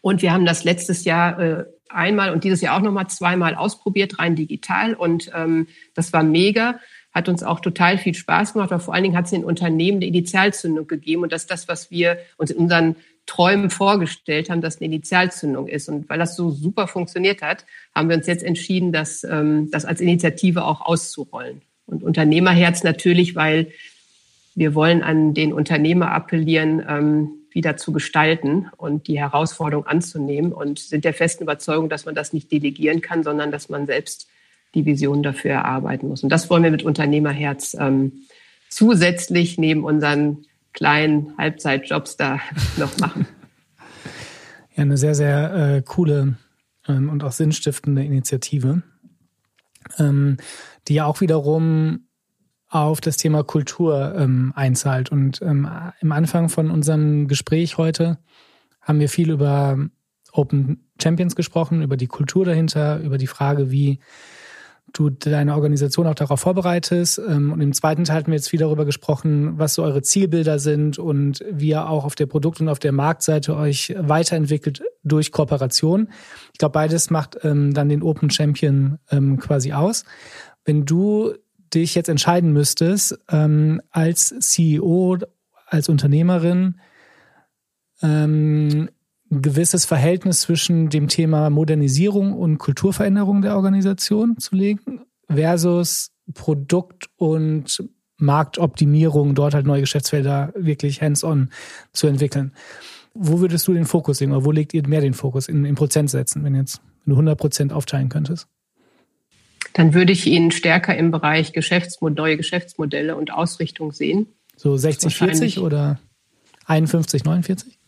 und wir haben das letztes Jahr äh, einmal und dieses Jahr auch nochmal zweimal ausprobiert, rein digital. Und ähm, das war mega, hat uns auch total viel Spaß gemacht, aber vor allen Dingen hat es den Unternehmen eine Initialzündung gegeben. Und das ist das, was wir uns in unseren Träumen vorgestellt haben, dass eine Initialzündung ist. Und weil das so super funktioniert hat, haben wir uns jetzt entschieden, das, ähm, das als Initiative auch auszurollen. Und Unternehmerherz natürlich, weil wir wollen an den Unternehmer appellieren, ähm, wieder zu gestalten und die Herausforderung anzunehmen und sind der festen Überzeugung, dass man das nicht delegieren kann, sondern dass man selbst die Vision dafür erarbeiten muss. Und das wollen wir mit Unternehmerherz ähm, zusätzlich neben unseren kleinen Halbzeitjobs da [laughs] noch machen. Ja, eine sehr, sehr äh, coole ähm, und auch sinnstiftende Initiative, ähm, die ja auch wiederum auf das Thema Kultur ähm, einzahlt. Und ähm, im Anfang von unserem Gespräch heute haben wir viel über Open Champions gesprochen, über die Kultur dahinter, über die Frage, wie du deine Organisation auch darauf vorbereitest. Ähm, und im zweiten Teil hatten wir jetzt viel darüber gesprochen, was so eure Zielbilder sind und wie ihr auch auf der Produkt- und auf der Marktseite euch weiterentwickelt durch Kooperation. Ich glaube, beides macht ähm, dann den Open Champion ähm, quasi aus. Wenn du dich jetzt entscheiden müsstest, ähm, als CEO, als Unternehmerin, ähm, ein gewisses Verhältnis zwischen dem Thema Modernisierung und Kulturveränderung der Organisation zu legen versus Produkt- und Marktoptimierung, dort halt neue Geschäftsfelder wirklich hands-on zu entwickeln. Wo würdest du den Fokus legen oder wo legt ihr mehr den Fokus in, in Prozentsätzen, wenn jetzt du 100 Prozent aufteilen könntest? Dann würde ich ihn stärker im Bereich Geschäftsmod neue Geschäftsmodelle und Ausrichtung sehen. So 60, 40 oder 51, 49?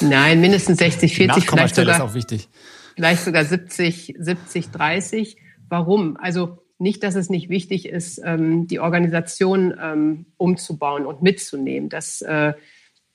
Nein, mindestens 60, 40, vielleicht sogar, ist auch wichtig. vielleicht sogar 70, 70, 30. Warum? Also nicht, dass es nicht wichtig ist, ähm, die Organisation ähm, umzubauen und mitzunehmen. Das, äh,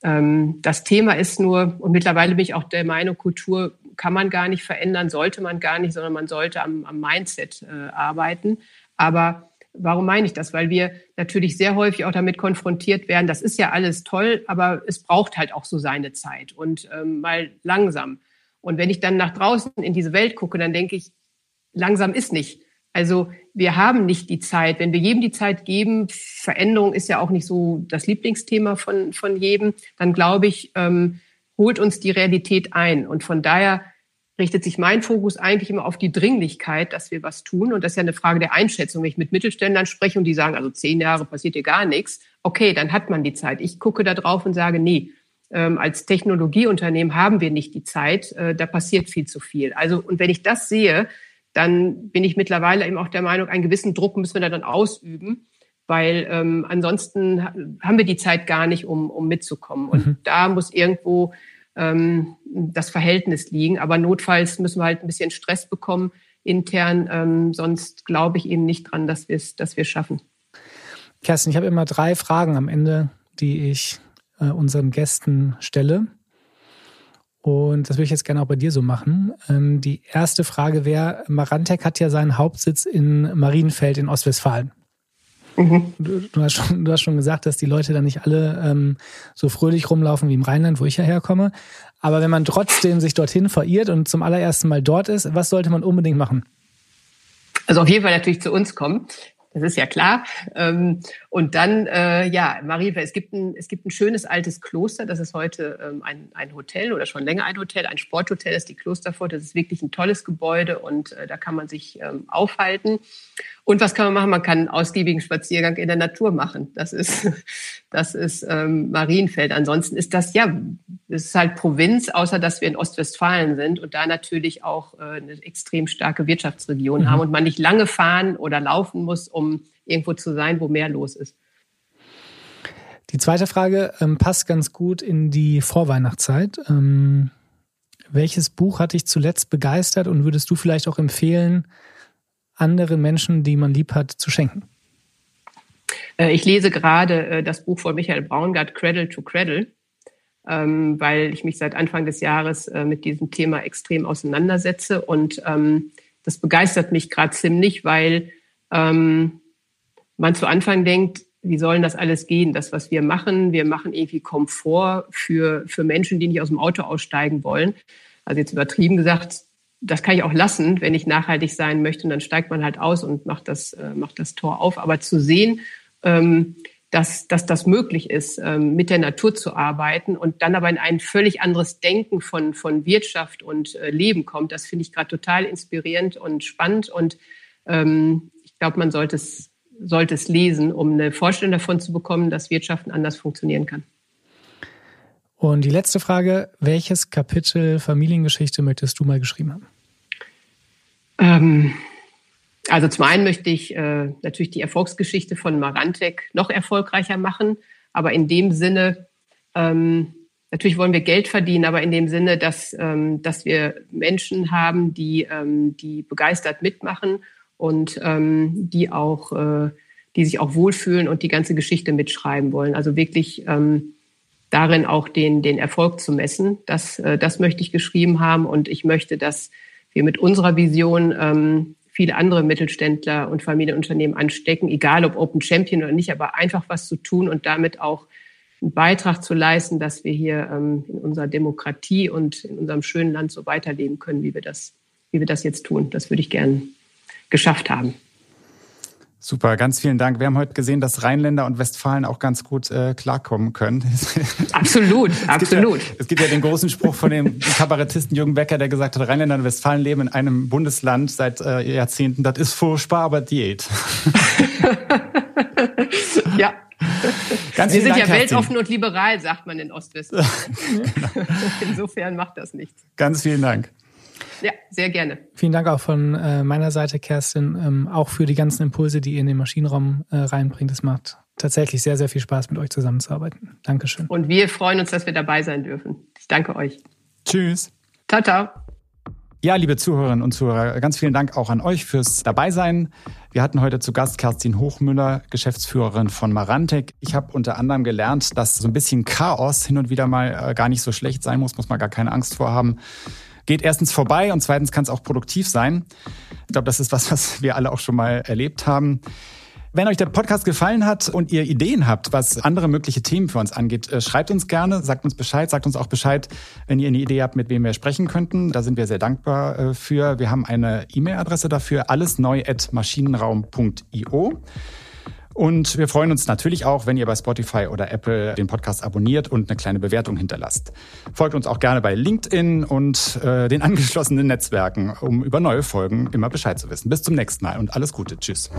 ähm, das Thema ist nur, und mittlerweile bin ich auch der Meinung, Kultur kann man gar nicht verändern, sollte man gar nicht, sondern man sollte am, am Mindset äh, arbeiten. Aber warum meine ich das? Weil wir natürlich sehr häufig auch damit konfrontiert werden, das ist ja alles toll, aber es braucht halt auch so seine Zeit und ähm, mal langsam. Und wenn ich dann nach draußen in diese Welt gucke, dann denke ich, langsam ist nicht. Also wir haben nicht die Zeit. Wenn wir jedem die Zeit geben, Veränderung ist ja auch nicht so das Lieblingsthema von, von jedem, dann glaube ich, ähm, holt uns die Realität ein. Und von daher richtet sich mein Fokus eigentlich immer auf die Dringlichkeit, dass wir was tun. Und das ist ja eine Frage der Einschätzung. Wenn ich mit Mittelständlern spreche und die sagen, also zehn Jahre passiert hier gar nichts, okay, dann hat man die Zeit. Ich gucke da drauf und sage, nee, ähm, als Technologieunternehmen haben wir nicht die Zeit, äh, da passiert viel zu viel. Also, und wenn ich das sehe, dann bin ich mittlerweile eben auch der Meinung, einen gewissen Druck müssen wir da dann ausüben, weil ähm, ansonsten haben wir die Zeit gar nicht, um, um mitzukommen. Und mhm. da muss irgendwo ähm, das Verhältnis liegen. Aber notfalls müssen wir halt ein bisschen Stress bekommen intern, ähm, sonst glaube ich eben nicht dran, dass wir es dass wir schaffen. Kerstin, ich habe immer drei Fragen am Ende, die ich äh, unseren Gästen stelle. Und das würde ich jetzt gerne auch bei dir so machen. Ähm, die erste Frage wäre, Marantec hat ja seinen Hauptsitz in Marienfeld in Ostwestfalen. Mhm. Du, hast schon, du hast schon gesagt, dass die Leute da nicht alle ähm, so fröhlich rumlaufen wie im Rheinland, wo ich ja herkomme. Aber wenn man trotzdem sich dorthin verirrt und zum allerersten Mal dort ist, was sollte man unbedingt machen? Also auf jeden Fall natürlich zu uns kommen. Das ist ja klar. Ähm, und dann, äh, ja, Marie, es gibt, ein, es gibt ein schönes altes Kloster. Das ist heute ähm, ein, ein Hotel oder schon länger ein Hotel, ein Sporthotel, das ist die Klosterfurt. Das ist wirklich ein tolles Gebäude und äh, da kann man sich ähm, aufhalten. Und was kann man machen? Man kann einen ausgiebigen Spaziergang in der Natur machen. Das ist, [laughs] das ist ähm, Marienfeld. Ansonsten ist das ja, es ist halt Provinz, außer dass wir in Ostwestfalen sind und da natürlich auch äh, eine extrem starke Wirtschaftsregion mhm. haben und man nicht lange fahren oder laufen muss, um irgendwo zu sein, wo mehr los ist. Die zweite Frage ähm, passt ganz gut in die Vorweihnachtszeit. Ähm, welches Buch hat dich zuletzt begeistert und würdest du vielleicht auch empfehlen, anderen Menschen, die man lieb hat, zu schenken? Äh, ich lese gerade äh, das Buch von Michael Braungart, Cradle to Cradle, ähm, weil ich mich seit Anfang des Jahres äh, mit diesem Thema extrem auseinandersetze. Und ähm, das begeistert mich gerade ziemlich, weil ähm, man zu Anfang denkt, wie sollen das alles gehen? Das, was wir machen, wir machen irgendwie Komfort für, für Menschen, die nicht aus dem Auto aussteigen wollen. Also jetzt übertrieben gesagt, das kann ich auch lassen, wenn ich nachhaltig sein möchte. Und dann steigt man halt aus und macht das, äh, macht das Tor auf. Aber zu sehen, ähm, dass, dass das möglich ist, ähm, mit der Natur zu arbeiten und dann aber in ein völlig anderes Denken von, von Wirtschaft und äh, Leben kommt, das finde ich gerade total inspirierend und spannend. Und ähm, ich glaube, man sollte es, sollte es lesen, um eine Vorstellung davon zu bekommen, dass Wirtschaften anders funktionieren kann. Und die letzte Frage, welches Kapitel Familiengeschichte möchtest du mal geschrieben haben? Ähm, also zum einen möchte ich äh, natürlich die Erfolgsgeschichte von Marantec noch erfolgreicher machen, aber in dem Sinne, ähm, natürlich wollen wir Geld verdienen, aber in dem Sinne, dass, ähm, dass wir Menschen haben, die, ähm, die begeistert mitmachen und ähm, die auch, äh, die sich auch wohlfühlen und die ganze Geschichte mitschreiben wollen. Also wirklich ähm, darin auch den, den Erfolg zu messen. Das, äh, das möchte ich geschrieben haben und ich möchte, dass wir mit unserer Vision ähm, viele andere Mittelständler und Familienunternehmen anstecken, egal ob Open Champion oder nicht, aber einfach was zu tun und damit auch einen Beitrag zu leisten, dass wir hier ähm, in unserer Demokratie und in unserem schönen Land so weiterleben können, wie wir das, wie wir das jetzt tun. Das würde ich gern geschafft haben. Super, ganz vielen Dank. Wir haben heute gesehen, dass Rheinländer und Westfalen auch ganz gut äh, klarkommen können. Absolut, [laughs] es absolut. Ja, es gibt ja den großen Spruch von dem [laughs] Kabarettisten Jürgen Becker, der gesagt hat, Rheinländer und Westfalen leben in einem Bundesland seit äh, Jahrzehnten. Das ist furchtbar, aber Diät. [laughs] ja. Ganz Wir sind Dank, ja weltoffen und liberal, sagt man in Ostwestfalen. genau. Insofern macht das nichts. Ganz vielen Dank. Ja, sehr gerne. Vielen Dank auch von äh, meiner Seite, Kerstin, ähm, auch für die ganzen Impulse, die ihr in den Maschinenraum äh, reinbringt. Es macht tatsächlich sehr, sehr viel Spaß, mit euch zusammenzuarbeiten. Dankeschön. Und wir freuen uns, dass wir dabei sein dürfen. Ich danke euch. Tschüss. Ciao, ciao. Ja, liebe Zuhörerinnen und Zuhörer, ganz vielen Dank auch an euch fürs Dabeisein. Wir hatten heute zu Gast Kerstin Hochmüller, Geschäftsführerin von Marantec. Ich habe unter anderem gelernt, dass so ein bisschen Chaos hin und wieder mal äh, gar nicht so schlecht sein muss, muss man gar keine Angst vorhaben geht erstens vorbei und zweitens kann es auch produktiv sein. Ich glaube, das ist was, was wir alle auch schon mal erlebt haben. Wenn euch der Podcast gefallen hat und ihr Ideen habt, was andere mögliche Themen für uns angeht, äh, schreibt uns gerne, sagt uns Bescheid, sagt uns auch Bescheid, wenn ihr eine Idee habt, mit wem wir sprechen könnten. Da sind wir sehr dankbar äh, für. Wir haben eine E-Mail-Adresse dafür, allesneu@maschinenraum.io. Und wir freuen uns natürlich auch, wenn ihr bei Spotify oder Apple den Podcast abonniert und eine kleine Bewertung hinterlasst. Folgt uns auch gerne bei LinkedIn und äh, den [laughs] angeschlossenen Netzwerken, um über neue Folgen immer Bescheid zu wissen. Bis zum nächsten Mal und alles Gute. Tschüss.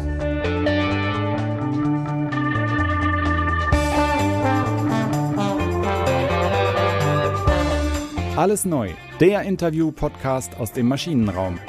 Alles neu, der Interview-Podcast aus dem Maschinenraum.